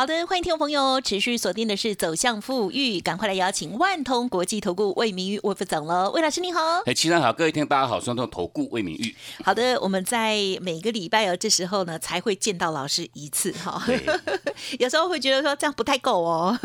好的，欢迎听众朋友持续锁定的是走向富裕，赶快来邀请万通国际投顾魏明玉魏副总喽，魏老师你好，哎，齐上好，各位听大家好，双通投顾魏明玉。好的，我们在每个礼拜哦，这时候呢才会见到老师一次哈，有时候会觉得说这样不太够哦，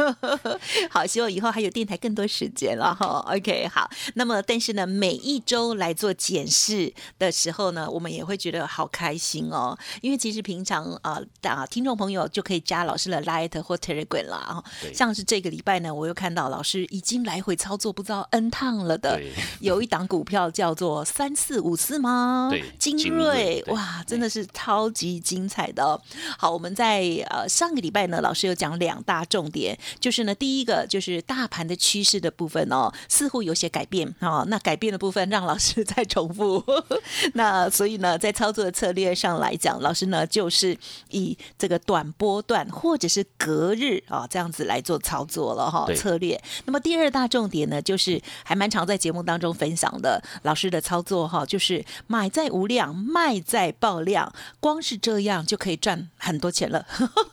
好，希望以后还有电台更多时间了哈。OK，好，那么但是呢，每一周来做检视的时候呢，我们也会觉得好开心哦，因为其实平常啊，啊，听众朋友就可以加老师的。Light 或 Telegram 啦，像是这个礼拜呢，我又看到老师已经来回操作不知道 N 趟了的，有一档股票叫做三四五四吗？对，精锐哇，真的是超级精彩的。好，我们在呃上个礼拜呢，老师有讲两大重点，就是呢第一个就是大盘的趋势的部分哦，似乎有些改变哦，那改变的部分让老师再重复。那所以呢，在操作的策略上来讲，老师呢就是以这个短波段或者是隔日啊，这样子来做操作了哈，策略。那么第二大重点呢，就是还蛮常在节目当中分享的老师的操作哈，就是买在无量，卖在爆量，光是这样就可以赚很多钱了。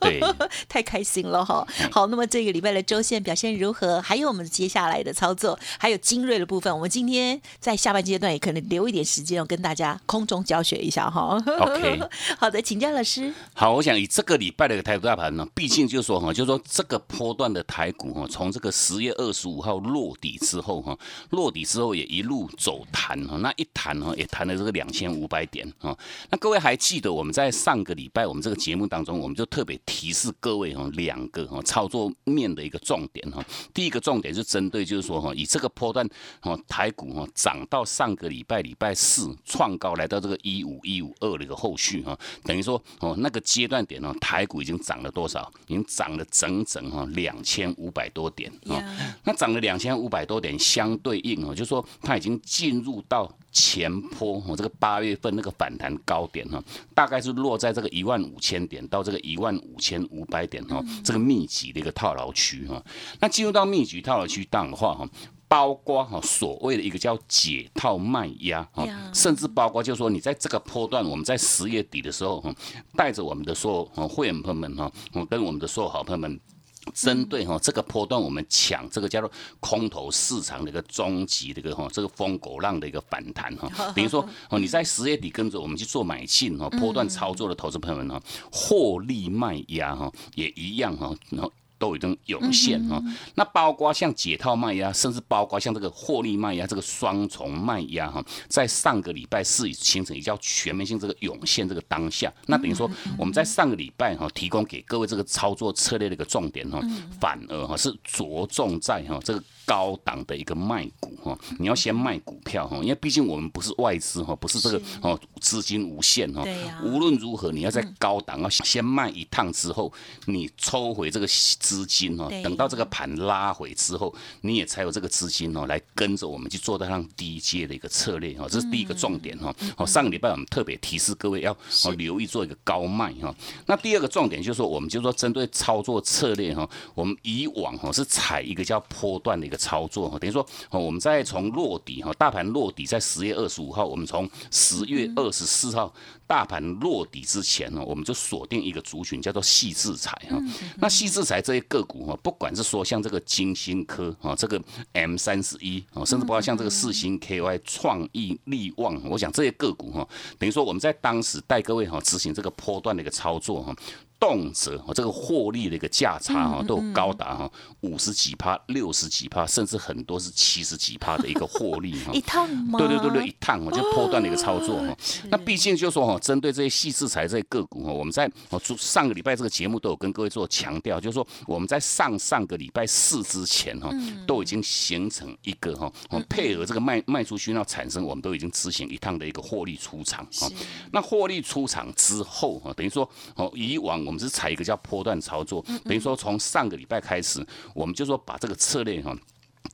太开心了哈。好，那么这个礼拜的周线表现如何？还有我们接下来的操作，还有精锐的部分，我们今天在下半阶段也可能留一点时间，要跟大家空中教学一下哈。OK，好的，请教老师。好，我想以这个礼拜的台股大盘呢，毕竟就是说哈，就是说这个波段的台股哈，从这个十月二十五号落底之后哈，落底之后也一路走弹哈，那一弹哈也弹了这个两千五百点哈。那各位还记得我们在上个礼拜我们这个节目当中，我们就特别提示各位哈两个哈操作面的一个重点哈。第一个重点是针对就是说哈，以这个波段哈台股哈涨到上个礼拜礼拜四创高来到这个一五一五二的一个后续哈，等于说哦那个阶段点呢，台股已经涨了多少？已经涨了整整哈两千五百多点啊，那涨了两千五百多点，相对应哦，就说它已经进入到前坡哦，这个八月份那个反弹高点哈，大概是落在这个一万五千点到这个一万五千五百点哈，这个密集的一个套牢区哈。那进入到密集套牢区当的话哈。包括哈所谓的一个叫解套卖压哈，甚至包括就是说你在这个波段，我们在十月底的时候哈，带着我们的所有会员朋友们哈，我跟我们的所有好朋友们，针对哈这个波段，我们抢这个叫做空头市场的一个终极的一个哈这个疯狗浪的一个反弹哈，等于说哦你在十月底跟着我们去做买进哈，波段操作的投资朋友们哈，获利卖压哈也一样哈，然后。都已经涌现哈，那包括像解套卖压，甚至包括像这个获利卖压，这个双重卖压哈，在上个礼拜四形成比较全面性这个涌现这个当下，那等于说我们在上个礼拜哈提供给各位这个操作策略的一个重点哈，反而哈是着重在哈这个。高档的一个卖股哈，你要先卖股票哈，因为毕竟我们不是外资哈，不是这个哦资金无限哈。无论如何，你要在高档要先卖一趟之后，你抽回这个资金哦，等到这个盘拉回之后，你也才有这个资金哦，来跟着我们去做到上低阶的一个策略哈。这是第一个重点哈。哦，上个礼拜我们特别提示各位要哦留意做一个高卖哈。那第二个重点就是说，我们就说针对操作策略哈，我们以往哈是采一个叫波段的一个。操作哈，等于说哦，我们在从落底哈，大盘落底在十月二十五号，我们从十月二十四号大盘落底之前呢，我们就锁定一个族群叫做细制材哈。那细制材这些个股哈，不管是说像这个金星科啊，这个 M 三十一啊，甚至包括像这个四星 KY 创意力旺，我想这些个股哈，等于说我们在当时带各位哈执行这个波段的一个操作哈。动辄哦，这个获利的一个价差哈，都有高达哈五十几趴、六十几趴，甚至很多是七十几趴的一个获利哈。一趟吗？对对对对，一趟哦，就破断的一个操作哈。那毕竟就说哈，针对这些细制材这些个股哈，我们在哦上个礼拜这个节目都有跟各位做强调，就是说我们在上上个礼拜四之前哈，都已经形成一个哈，配合这个卖卖出去那产生，我们都已经执行一趟的一个获利出场哈。那获利出场之后哈，等于说哦以往。我们是采一个叫波段操作，等于说从上个礼拜开始，我们就说把这个策略哈。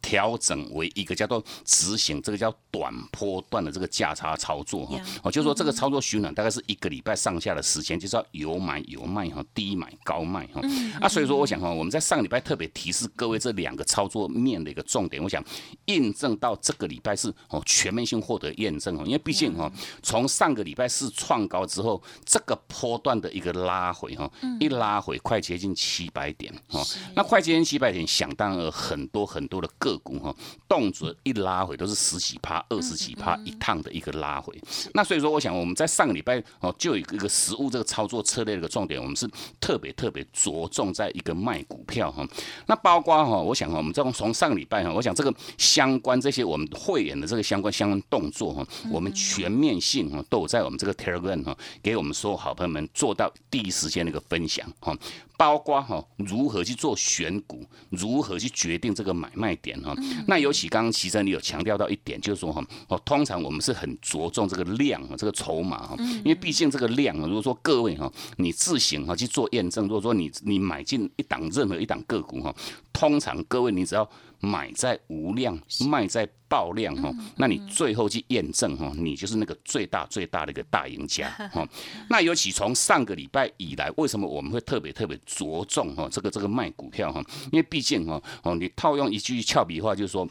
调整为一个叫做执行，这个叫短波段的这个价差操作哈，哦，就是说这个操作循环大概是一个礼拜上下的时间，就是要有买有卖哈，低买高卖哈。啊，所以说我想哈，我们在上个礼拜特别提示各位这两个操作面的一个重点，我想印证到这个礼拜是哦全面性获得验证哦，因为毕竟哈，从上个礼拜四创高之后，这个波段的一个拉回哈，一拉回快接近七百点哦，那快接近七百点，想当然很多很多的个股哈，动辄一拉回都是十几趴、二十几趴一趟的一个拉回。那所以说，我想我们在上个礼拜哦，就有一个实物这个操作策略的一个重点，我们是特别特别着重在一个卖股票哈。那包括哈，我想哈，我们从从上个礼拜哈，我想这个相关这些我们会员的这个相关相关动作哈，我们全面性哈都有在我们这个 Telegram 哈，给我们所有好朋友们做到第一时间的一个分享哈。包括哈如何去做选股，如何去决定这个买卖点哈。那尤其刚刚齐生你有强调到一点，就是说哈，哦，通常我们是很着重这个量啊，这个筹码哈，因为毕竟这个量啊，如果说各位哈，你自行哈去做验证，如果说你你买进一档任何一档个股哈，通常各位你只要。买在无量，卖在爆量哈，那你最后去验证哈，你就是那个最大最大的一个大赢家哈。那尤其从上个礼拜以来，为什么我们会特别特别着重哈这个这个卖股票哈？因为毕竟哈哦，你套用一句俏皮话，就是说。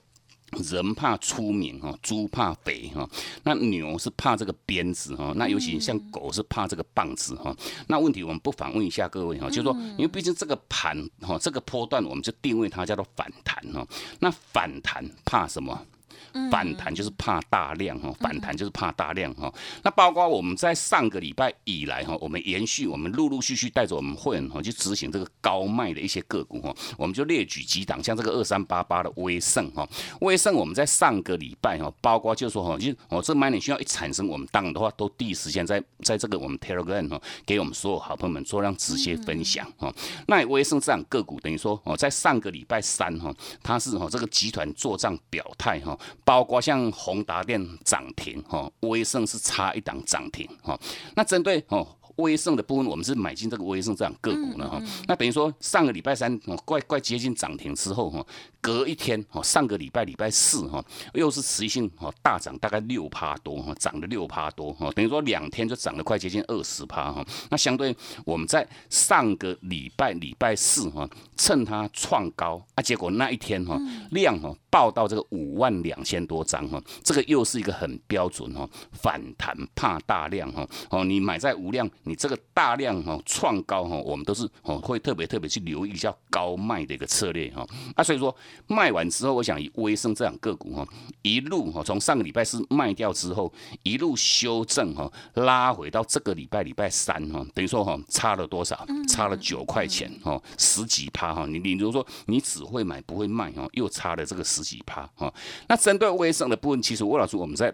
人怕出名哈，猪怕肥哈，那牛是怕这个鞭子哈，那尤其像狗是怕这个棒子哈。那问题我们不妨问一下各位哈，就是说，因为毕竟这个盘哈，这个波段我们就定位它叫做反弹哈。那反弹怕什么？反弹就是怕大量哈，反弹就是怕大量哈。那包括我们在上个礼拜以来哈，我们延续我们陆陆续续带着我们会员哈去执行这个高卖的一些个股哈，我们就列举几档，像这个二三八八的威盛哈，威盛我们在上个礼拜哈，包括就说哈，就我这买点需要一产生，我们当的话都第一时间在在这个我们 Telegram 哈，给我们所有好朋友们做让直接分享哈。那威盛这档个股等于说哦，在上个礼拜三哈，它是哈这个集团做账表态哈。包括像宏达电涨停哈，威盛是差一档涨停哈。那针对哦威盛的部分，我们是买进这个威盛这样个股呢哈。那等于说上个礼拜三哦，快快接近涨停之后哈。隔一天哦，上个礼拜礼拜四哈，又是持续性哦大涨，大概六趴多哈，涨了六趴多哈，等于说两天就涨了快接近二十趴哈。那相对我们在上个礼拜礼拜四哈，趁它创高啊，结果那一天哈量哈爆到这个五万两千多张哈，这个又是一个很标准哈反弹怕大量哈哦，你买在无量，你这个大量哈创高哈，我们都是哦会特别特别去留意一下高卖的一个策略哈啊，所以说。卖完之后，我想以威盛这两个股哈，一路哈从上个礼拜四卖掉之后，一路修正哈，拉回到这个礼拜礼拜三哈，等于说哈差了多少？差了九块钱哈，十几趴哈。你你如果说你只会买不会卖哈，又差了这个十几趴哈。那针对威盛的部分，其实魏老师我们在。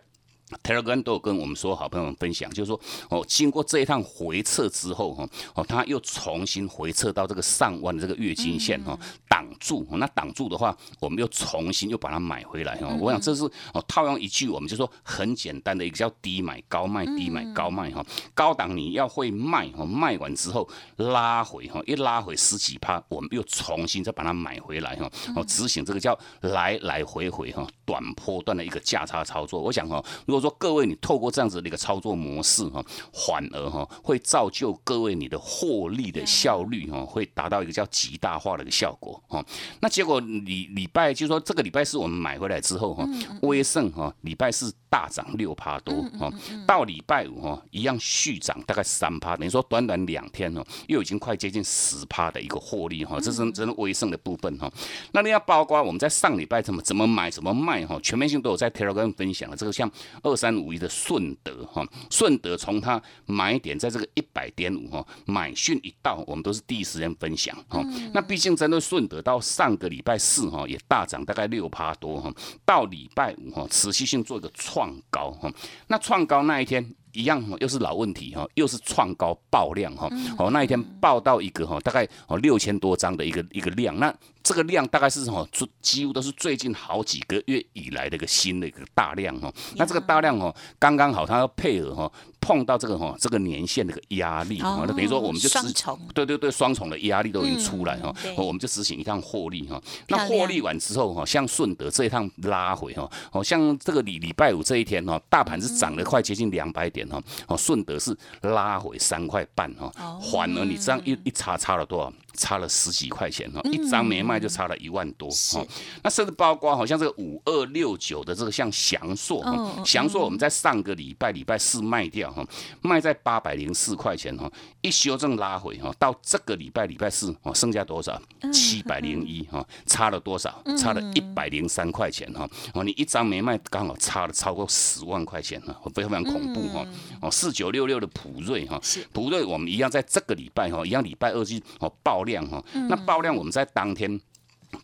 Telegram 都有跟我们所有好朋友们分享，就是说哦，经过这一趟回撤之后哈，哦，他又重新回撤到这个上万的这个月均线哈，挡住，那挡住的话，我们又重新又把它买回来哈。我想这是哦，套用一句，我们就说很简单的一个叫低买高卖，低买高卖哈。高档你要会卖哈，卖完之后拉回哈，一拉回十几趴，我们又重新再把它买回来哈。哦，执行这个叫来来回回哈，短波段的一个价差操作。我想哈，如果说各位，你透过这样子的一个操作模式哈，反而哈会造就各位你的获利的效率哈，会达到一个叫极大化的一个效果哈。那结果礼礼拜就是说这个礼拜是我们买回来之后哈，威盛哈礼拜四大涨六趴多哈，到礼拜五哈一样续涨大概三趴，等于说短短两天哦，又已经快接近十趴的一个获利哈，这是真的威盛的部分哈。那你要包括我们在上礼拜怎么怎么买怎么卖哈，全面性都有在 Telegram 分享了，这个像。二三五一的顺德哈，顺德从它买点在这个一百点五哈，买讯一到，我们都是第一时间分享哈。那毕竟针对顺德到上个礼拜四哈，也大涨大概六趴多哈，到礼拜五哈，持续性做一个创高哈。那创高那一天。一样哈又是老问题哈，又是创高爆量哈，哦那一天爆到一个哈，大概哦六千多张的一个一个量，那这个量大概是什么？几乎都是最近好几个月以来的一个新的一个大量哈，那这个大量哦，刚刚好它要配合哈碰到这个哈这个年限的一个压力哈，那等于说我们就双重，对对对，双重的压力都已经出来哈，我们就执行一趟获利哈。那获利完之后哈，像顺德这一趟拉回哈，哦像这个礼礼拜五这一天哈，大盘是涨了快接近两百点哈，哦顺德是拉回三块半哈，反而你这样一一差差了多少？差了十几块钱哈，一张没卖就差了一万多哈。那甚至包括好像这个五二六九的这个像祥硕哈，祥硕我们在上个礼拜礼拜四卖掉哈，卖在八百零四块钱哈，一修正拉回哈，到这个礼拜礼拜四哦，剩下多少？七百零一哈，差了多少？差了一百零三块钱哈。哦，你一张没卖，刚好差了超过十万块钱哈，非常非常恐怖哈。哦，四九六六的普瑞哈，普瑞我们一样在这个礼拜哈，一样礼拜二去哦爆量哈，那爆量我们在当天。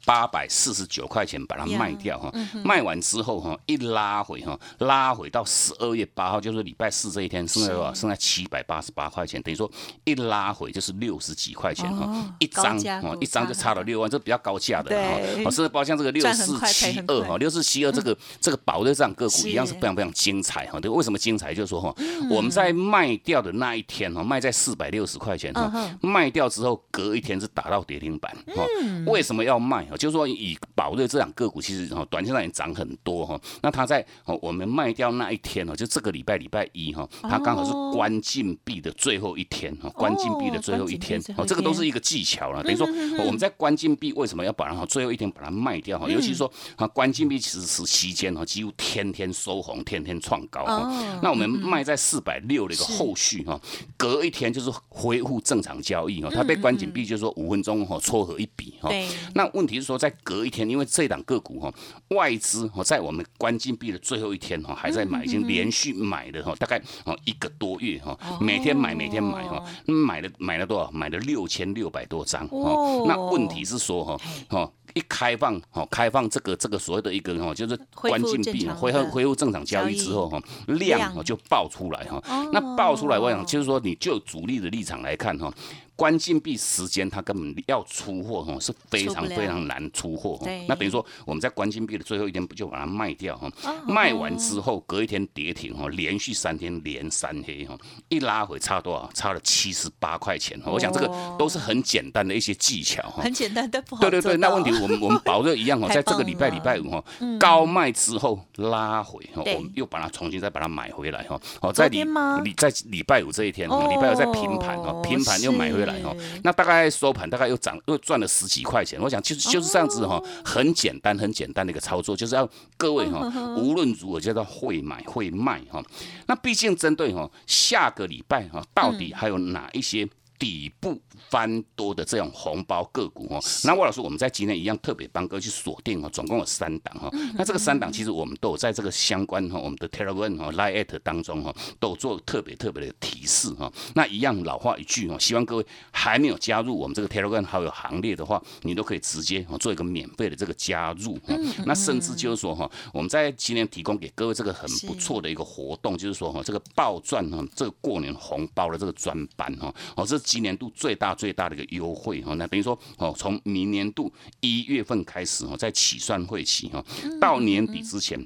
八百四十九块钱把它卖掉哈，卖完之后哈，一拉回哈，拉回到十二月八号，就是礼拜四这一天，剩下多少？剩下七百八十八块钱，等于说一拉回就是六十几块钱哈，一张哦，一张就差了六万，这比较高价的哈。哦，甚至包括像这个六四七二哈，六四七二这个 这个宝瑞这样个股一样是非常非常精彩哈。对，为什么精彩？就是说哈，我们在卖掉的那一天哈，卖在四百六十块钱哈，卖掉之后隔一天是打到跌停板哈。为什么要卖？就是说，以宝瑞这两个股，其实哈，短线上也涨很多哈。那它在我们卖掉那一天哦，就这个礼拜礼拜一哈，它刚好是关禁闭的最后一天哈，关禁闭的最后一天哦，这个都是一个技巧了。等于说我们在关禁闭为什么要把它最后一天把它卖掉哈？尤其是说啊，关禁闭其实是期间哈，几乎天天收红，天天创高哈。那我们卖在四百六的一个后续哈，隔一天就是恢复正常交易哈。它被关禁闭就是说五分钟哈撮合一笔哈。那问题是说，在隔一天，因为这档个股哈，外资哈在我们关禁闭的最后一天哈，还在买，已经连续买了哈，大概哦一个多月哈，每天买，每天买哈，买了买了多少？买了六千六百多张哦。那问题是说哈，哦一开放哦，开放这个这个所谓的一个哈，就是关禁闭恢复恢复正常交易之后哈，量哦就爆出来哈。那爆出来，我想就是说，你就主力的立场来看哈。关禁闭时间，它根本要出货哈是非常非常难出货。那等于说我们在关禁闭的最后一天不就把它卖掉哈？卖完之后隔一天跌停哈，连续三天连三黑哈，一拉回差多少？差了七十八块钱。我想这个都是很简单的一些技巧哈。很简单的，对对对。那问题我们我们保热一样哦，在这个礼拜礼拜五哈，高卖之后拉回哈，我们又把它重新再把它买回来哈。哦，在礼礼在礼拜五这一天，礼拜五在平盘哦，平盘又买回来。来哦，那大概收盘大概又涨又赚了十几块钱。我想就是就是这样子哈，很简单很简单的一个操作，就是要各位哈，无论如何叫做会买会卖哈。那毕竟针对哈下个礼拜哈，到底还有哪一些？底部翻多的这种红包个股哦，那魏老师，我们在今天一样特别帮哥去锁定哦，总共有三档哈。那这个三档其实我们都有在这个相关哈，我们的 Telegram 哈、Line 当中哈，都有做特别特别的提示哈。那一样老话一句哦，希望各位还没有加入我们这个 Telegram 好友行列的话，你都可以直接做一个免费的这个加入。那甚至就是说哈，我们在今天提供给各位这个很不错的一个活动，就是说哈，这个暴赚哈，这个过年红包的这个专班哈，哦这。今年度最大最大的一个优惠哈，那等于说哦，从明年度一月份开始哦，在起算会起哈，到年底之前，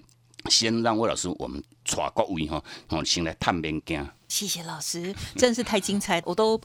先让魏老师我们抓各位哈，哦，先来探边惊。谢谢老师，真是太精彩，我都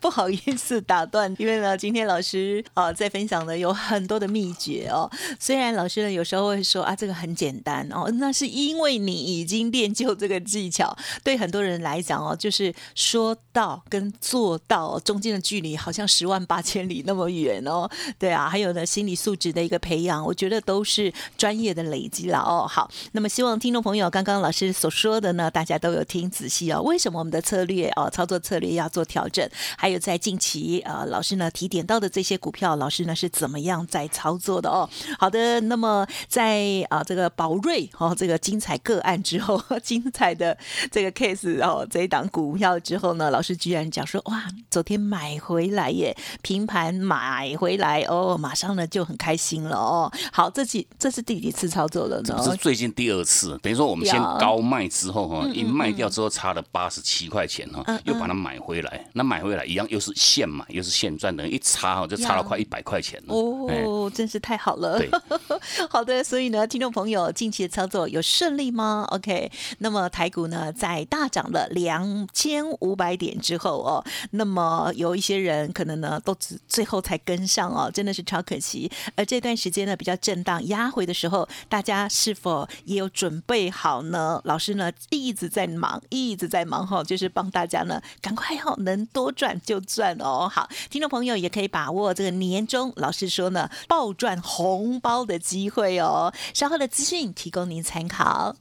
不好意思打断，因为呢，今天老师啊在分享的有很多的秘诀哦。虽然老师呢有时候会说啊，这个很简单哦，那是因为你已经练就这个技巧。对很多人来讲哦，就是说到跟做到中间的距离好像十万八千里那么远哦。对啊，还有呢，心理素质的一个培养，我觉得都是专业的累积了哦。好，那么希望听众朋友刚刚老师所说的呢，大家都有听仔细哦。为什么？我们的策略哦，操作策略要做调整，还有在近期呃，老师呢提点到的这些股票，老师呢是怎么样在操作的哦？好的，那么在啊这个宝瑞哦这个精彩个案之后，精彩的这个 case 哦这一档股票之后呢，老师居然讲说哇，昨天买回来耶，平盘买回来哦，马上呢就很开心了哦。好，这几这是第几次操作了呢？这是最近第二次，等于说我们先高高卖之后哈，一卖掉之后差了八十七块钱哈，又把它买回来，那买回来一样又是现买又是现赚，等于一差哈就差了快一百块钱哦，真是太好了。好的，所以呢，听众朋友近期的操作有顺利吗？OK，那么台股呢在大涨了两千五百点之后哦，那么有一些人可能呢都只最后才跟上哦，真的是超可惜。而这段时间呢比较震荡压回的时候，大家是否也有准备好呢？老师呢一直在忙，一直在忙哈，就是帮大家呢赶快哈能多赚就赚哦。好，听众朋友也可以把握这个年终，老师说呢暴赚红包的机会哦。稍后的资讯提供您参考。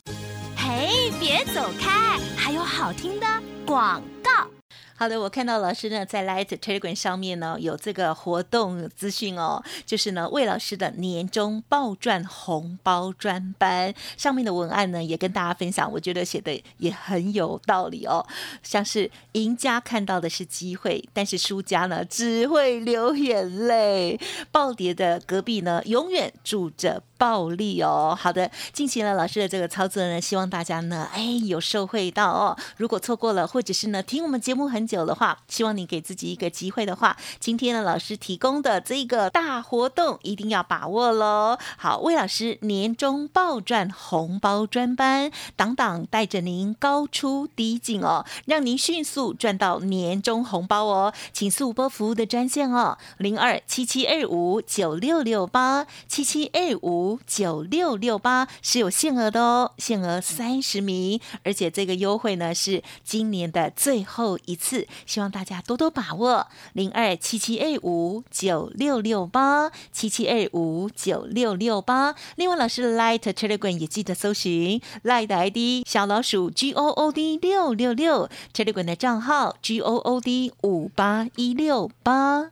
嘿，别走开，还有好听的广告。好的，我看到老师呢在 Light Telegram 上面呢有这个活动资讯哦，就是呢魏老师的年终爆赚红包专班上面的文案呢也跟大家分享，我觉得写的也很有道理哦。像是赢家看到的是机会，但是输家呢只会流眼泪。暴跌的隔壁呢永远住着暴利哦。好的，近期呢老师的这个操作呢，希望大家呢哎有受惠到哦。如果错过了，或者是呢听我们节目很。久的话，希望你给自己一个机会的话，今天呢老师提供的这个大活动一定要把握喽。好，魏老师年终爆赚红包专班，党党带着您高出低进哦，让您迅速赚到年终红包哦。请速拨服务的专线哦，零二七七二五九六六八七七二五九六六八是有限额的哦，限额三十名，而且这个优惠呢是今年的最后一次。希望大家多多把握零二七七二五九六六八七七二五九六六八。另外，老师的 Light Telegram 也记得搜寻 Light 的 ID 小老鼠 G O O D 六六六 Telegram 的账号 G O O D 五八一六八。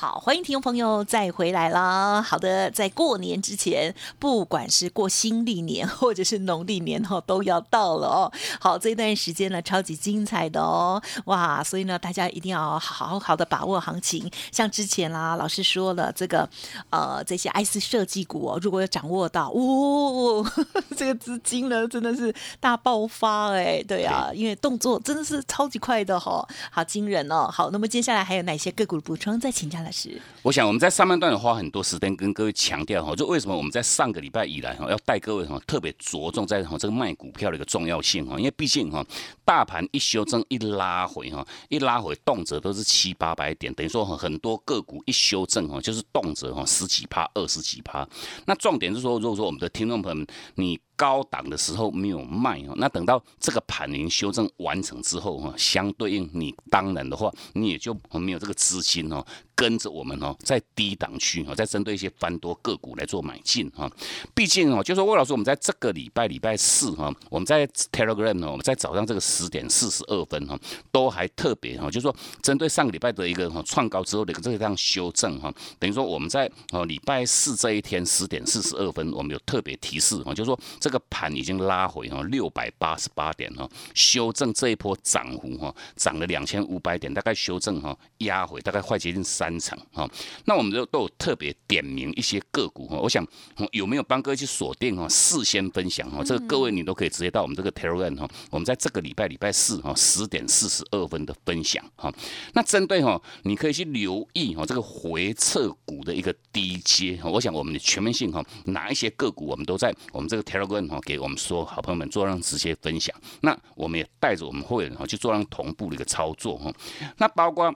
好，欢迎听众朋友再回来啦！好的，在过年之前，不管是过新历年或者是农历年哈，都要到了哦。好，这段时间呢，超级精彩的哦，哇！所以呢，大家一定要好好的把握行情。像之前啦，老师说了，这个呃，这些 IC 设计股哦，如果有掌握到，哇，这个资金呢，真的是大爆发哎！对啊，因为动作真的是超级快的哈，好惊人哦。好，那么接下来还有哪些个股的补充？再请教了。我想我们在上半段有花很多时间跟各位强调哈，就为什么我们在上个礼拜以来哈，要带各位哈特别着重在哈这个卖股票的一个重要性哈，因为毕竟哈大盘一修正一拉回哈，一拉回动辄都是七八百点，等于说很多个股一修正哈，就是动辄哈十几趴、二十几趴。那重点是说，如果说我们的听众朋友们你高档的时候没有卖哦，那等到这个盘您修正完成之后哈，相对应你当然的话，你也就没有这个资金哦。跟着我们哦，在低档区哦，在针对一些翻多个股来做买进哈。毕竟哦，就说魏老师，我们在这个礼拜礼拜四哈，我们在 Telegram 呢，我们在早上这个十点四十二分哈，都还特别哈，就是说针对上个礼拜的一个哈创高之后的一个这样修正哈，等于说我们在哦礼拜四这一天十点四十二分，我们有特别提示哈，就是说这个盘已经拉回哈六百八十八点哈，修正这一波涨幅哈，涨了两千五百点，大概修正哈压回大概快接近三。三场哈，那我们都都有特别点名一些个股哈，我想有没有帮各位去锁定哈，事先分享哈，这个各位你都可以直接到我们这个 Telegram 哈，我们在这个礼拜礼拜四哈十点四十二分的分享哈，那针对哈，你可以去留意哈这个回撤股的一个低阶哈，我想我们的全面性哈，哪一些个股我们都在我们这个 Telegram 哈，给我们说好朋友们做让直接分享，那我们也带着我们会员哈去做让同步的一个操作哈，那包括。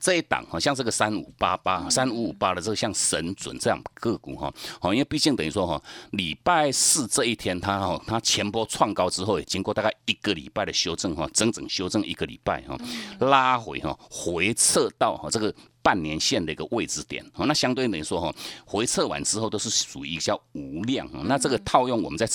这一档哈，像这个三五八八、三五五八的这个像神准这样个股哈，好，因为毕竟等于说哈，礼拜四这一天它哈，它前波创高之后，也经过大概一个礼拜的修正哈，整整修正一个礼拜哈，拉回哈，回撤到哈这个半年线的一个位置点，好，那相对等于说哈，回撤完之后都是属于比较无量，那这个套用我们在。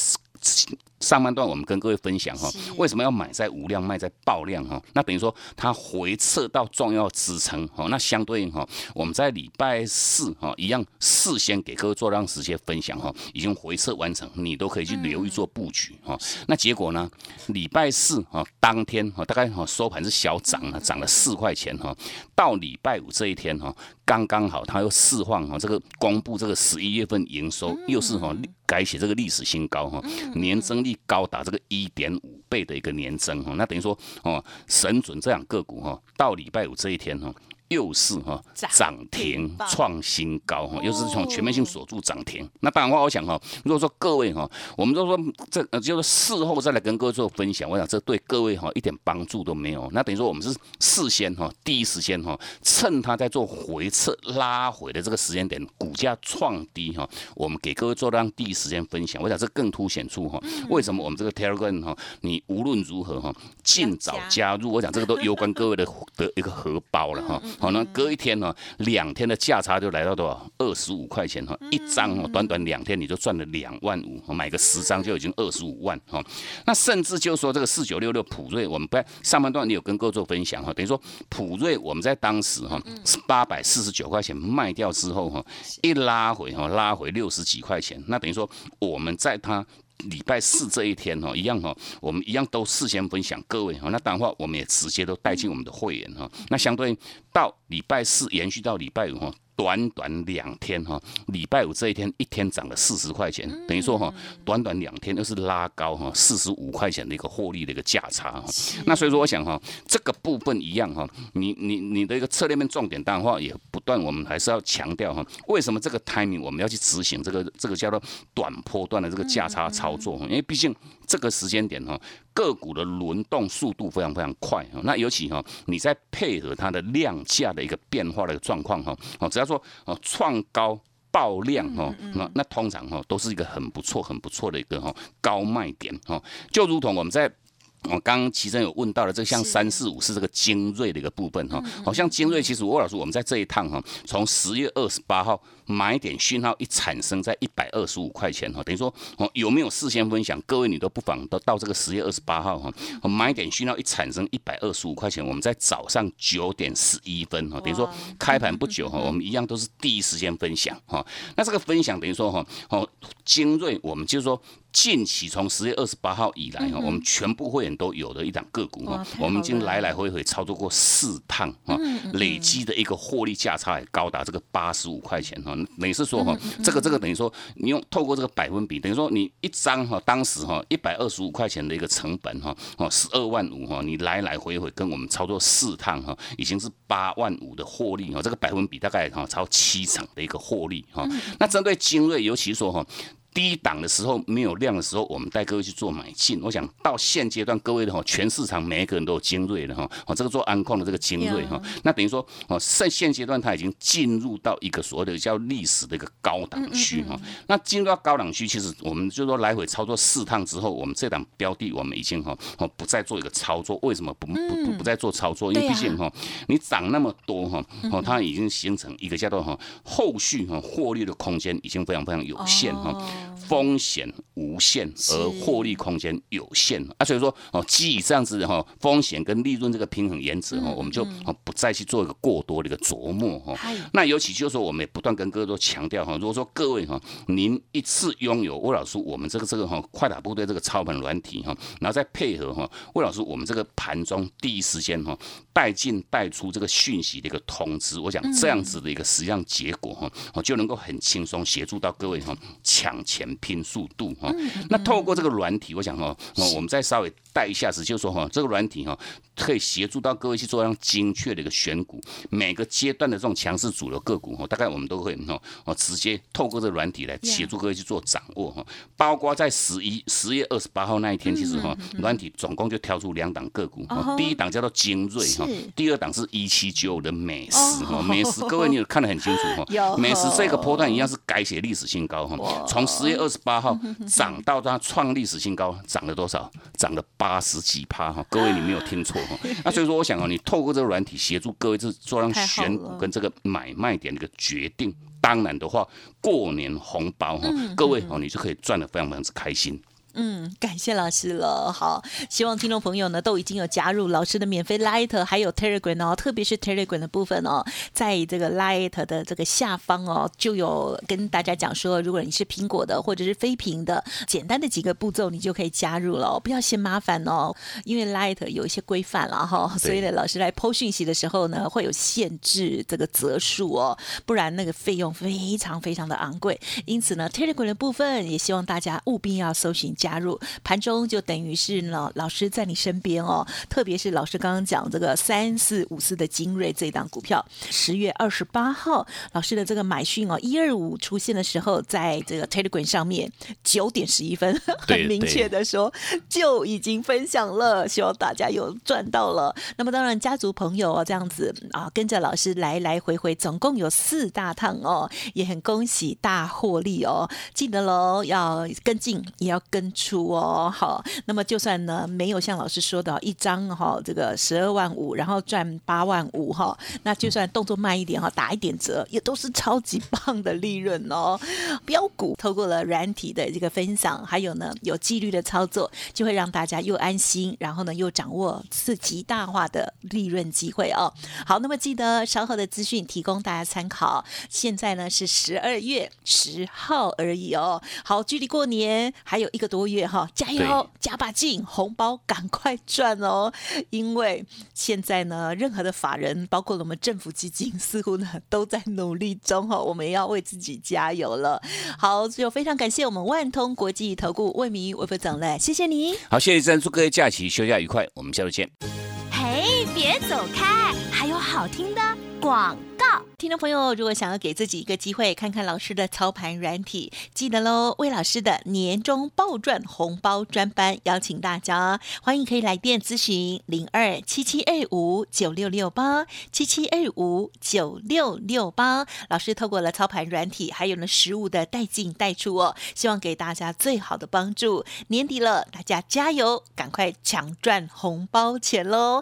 上半段我们跟各位分享哈，为什么要买在无量卖在爆量哈？那等于说它回撤到重要支撑哈，那相对应哈，我们在礼拜四哈一样事先给各位做让时间分享哈，已经回撤完成，你都可以去留意做布局哈。那结果呢，礼拜四哈当天哈大概哈收盘是小涨了，涨了四块钱哈，到礼拜五这一天哈。刚刚好，它又释放哈，这个公布这个十一月份营收又是哈改写这个历史新高哈，年增率高达这个一点五倍的一个年增哈，那等于说哦，神准这样个股哈，到礼拜五这一天哈。又是哈涨停创新高哈，又是从全面性锁住涨停。那当然话，我想哈，如果说各位哈，我们都说这就是事后再来跟各位做分享，我想这对各位哈一点帮助都没有。那等于说我们是事先哈，第一时间哈，趁他在做回撤拉回的这个时间点，股价创低哈，我们给各位做让第一时间分享。我想这更凸显出哈，为什么我们这个 Telegram 哈，你无论如何哈，尽早加入。我想这个都攸关各位的的一个荷包了哈。好，那隔一天呢，两天的价差就来到多少？二十五块钱哈，一张哦，短短两天你就赚了两万五，买个十张就已经二十五万哈。那甚至就说这个四九六六普瑞，我们在上半段你有跟各位做分享哈，等于说普瑞我们在当时哈是八百四十九块钱卖掉之后哈，一拉回哈，拉回六十几块钱，那等于说我们在它。礼拜四这一天哈，一样哈，我们一样都事先分享各位哈，那当然话我们也直接都带进我们的会员哈，那相对到礼拜四延续到礼拜五哈。短短两天哈，礼拜五这一天一天涨了四十块钱，等于说哈，短短两天又是拉高哈，四十五块钱的一个获利的一个价差哈。那所以说我想哈，这个部分一样哈，你你你的一个策略面重点，当然话也不断，我们还是要强调哈，为什么这个 timing 我们要去执行这个这个叫做短波段的这个价差操作？因为毕竟。这个时间点哈，个股的轮动速度非常非常快哈。那尤其哈，你在配合它的量价的一个变化的状况哈，哦，只要说哦创高爆量哈，那那通常哈都是一个很不错很不错的一个哈高卖点哈。就如同我们在我刚刚其实有问到了，这像三四五是这个精锐的一个部分哈。好像精锐其实郭老师我们在这一趟哈，从十月二十八号。买点讯号一产生在一百二十五块钱哈，等于说哦有没有事先分享？各位你都不妨都到这个十月二十八号哈，买点讯号一产生一百二十五块钱，我们在早上九点十一分哈，等于说开盘不久哈，我们一样都是第一时间分享哈。那这个分享等于说哈，哦精锐，我们就是说近期从十月二十八号以来哈，我们全部会员都有的一档个股哈，我们已经来来回回操作过四趟哈，累积的一个获利价差也高达这个八十五块钱哈。等于是说哈，这个这个等于说，你用透过这个百分比，等于说你一张哈，当时哈一百二十五块钱的一个成本哈，哦十二万五哈，你来来回回跟我们操作四趟哈，已经是八万五的获利哈，这个百分比大概哈超七成的一个获利哈。那针对精锐，尤其说哈。低档的时候没有量的时候，我们带各位去做买进。我想到现阶段，各位的哈，全市场每一个人都有精锐的哈，哦，这个做安控的这个精锐哈，那等于说哦，现现阶段它已经进入到一个所谓的叫历史的一个高档区哈。那进入到高档区，其实我们就说来回操作四趟之后，我们这档标的我们已经哈哦不再做一个操作。为什么不不不不再做操作？因为毕竟哈你涨那么多哈哦，它已经形成一个叫做哈后续哈获利的空间已经非常非常有限哈。风险无限，而获利空间有限。啊，所以说哦，基于这样子的哈风险跟利润这个平衡原则哈，我们就不再去做一个过多的一个琢磨哈。那尤其就是说，我们也不断跟各位都强调哈，如果说各位哈，您一次拥有魏老师我们这个这个哈快打部队这个操盘软体哈，然后再配合哈魏老师我们这个盘中第一时间哈带进带出这个讯息的一个通知，我想这样子的一个实际上结果哈，我就能够很轻松协助到各位哈抢钱。拼速度哈，那透过这个软体，我想哈，我们再稍微带一下子，就说哈，这个软体哈，可以协助到各位去做样精确的一个选股，每个阶段的这种强势主流个股哈，大概我们都会哈，哦，直接透过这个软体来协助各位去做掌握哈。包括在十一十月二十八号那一天，其实哈，软体总共就挑出两档个股，第一档叫做精锐哈，第二档是一七九的美食哈，美食各位你有看得很清楚 哈，美食这个波段一样是改写历史新高哈，从十月。二十八号 涨到它创历史新高，涨了多少？涨了八十几趴哈！各位你没有听错哈。那所以说，我想哦，你透过这个软体协助各位，是做让选股跟这个买卖点的一个决定。当然的话，过年红包哈，各位哦，你就可以赚得非常非常之开心。嗯，感谢老师了。好，希望听众朋友呢都已经有加入老师的免费 Light 还有 Telegram 哦，特别是 Telegram 的部分哦，在这个 Light 的这个下方哦，就有跟大家讲说，如果你是苹果的或者是非屏的，简单的几个步骤你就可以加入了，不要嫌麻烦哦，因为 Light 有一些规范了哈，所以呢，老师来剖讯息的时候呢，会有限制这个则数哦，不然那个费用非常非常的昂贵。因此呢，Telegram 的部分也希望大家务必要搜寻。加入盘中就等于是呢，老师在你身边哦。特别是老师刚刚讲这个三四五四的精锐这档股票，十月二十八号老师的这个买讯哦，一二五出现的时候，在这个 Telegram 上面九点十一分，很明确的说就已经分享了，希望大家有赚到了。那么当然家族朋友哦这样子啊，跟着老师来来回回，总共有四大趟哦，也很恭喜大获利哦。记得喽，要跟进，也要跟。出哦，好，那么就算呢没有像老师说的，一张哈这个十二万五，然后赚八万五哈，那就算动作慢一点哈，打一点折，也都是超级棒的利润哦。标股透过了软体的这个分享，还有呢有纪律的操作，就会让大家又安心，然后呢又掌握是极大化的利润机会哦。好，那么记得稍后的资讯提供大家参考。现在呢是十二月十号而已哦。好，距离过年还有一个多。月哈，加油，加把劲，红包赶快赚哦！因为现在呢，任何的法人，包括我们政府基金，似乎呢都在努力中哈。我们要为自己加油了。好，就非常感谢我们万通国际投顾魏明魏副总嘞，谢谢你。好，谢谢珍，祝各位假期休假愉快，我们下周见。哎，别走开，还有好听的广告。听众朋友，如果想要给自己一个机会，看看老师的操盘软体，记得喽。魏老师的年终暴赚红包专班，邀请大家，欢迎可以来电咨询零二七七二五九六六八七七二五九六六八。老师透过了操盘软体，还有呢实物的带进带出哦，希望给大家最好的帮助。年底了，大家加油，赶快抢赚红包钱喽！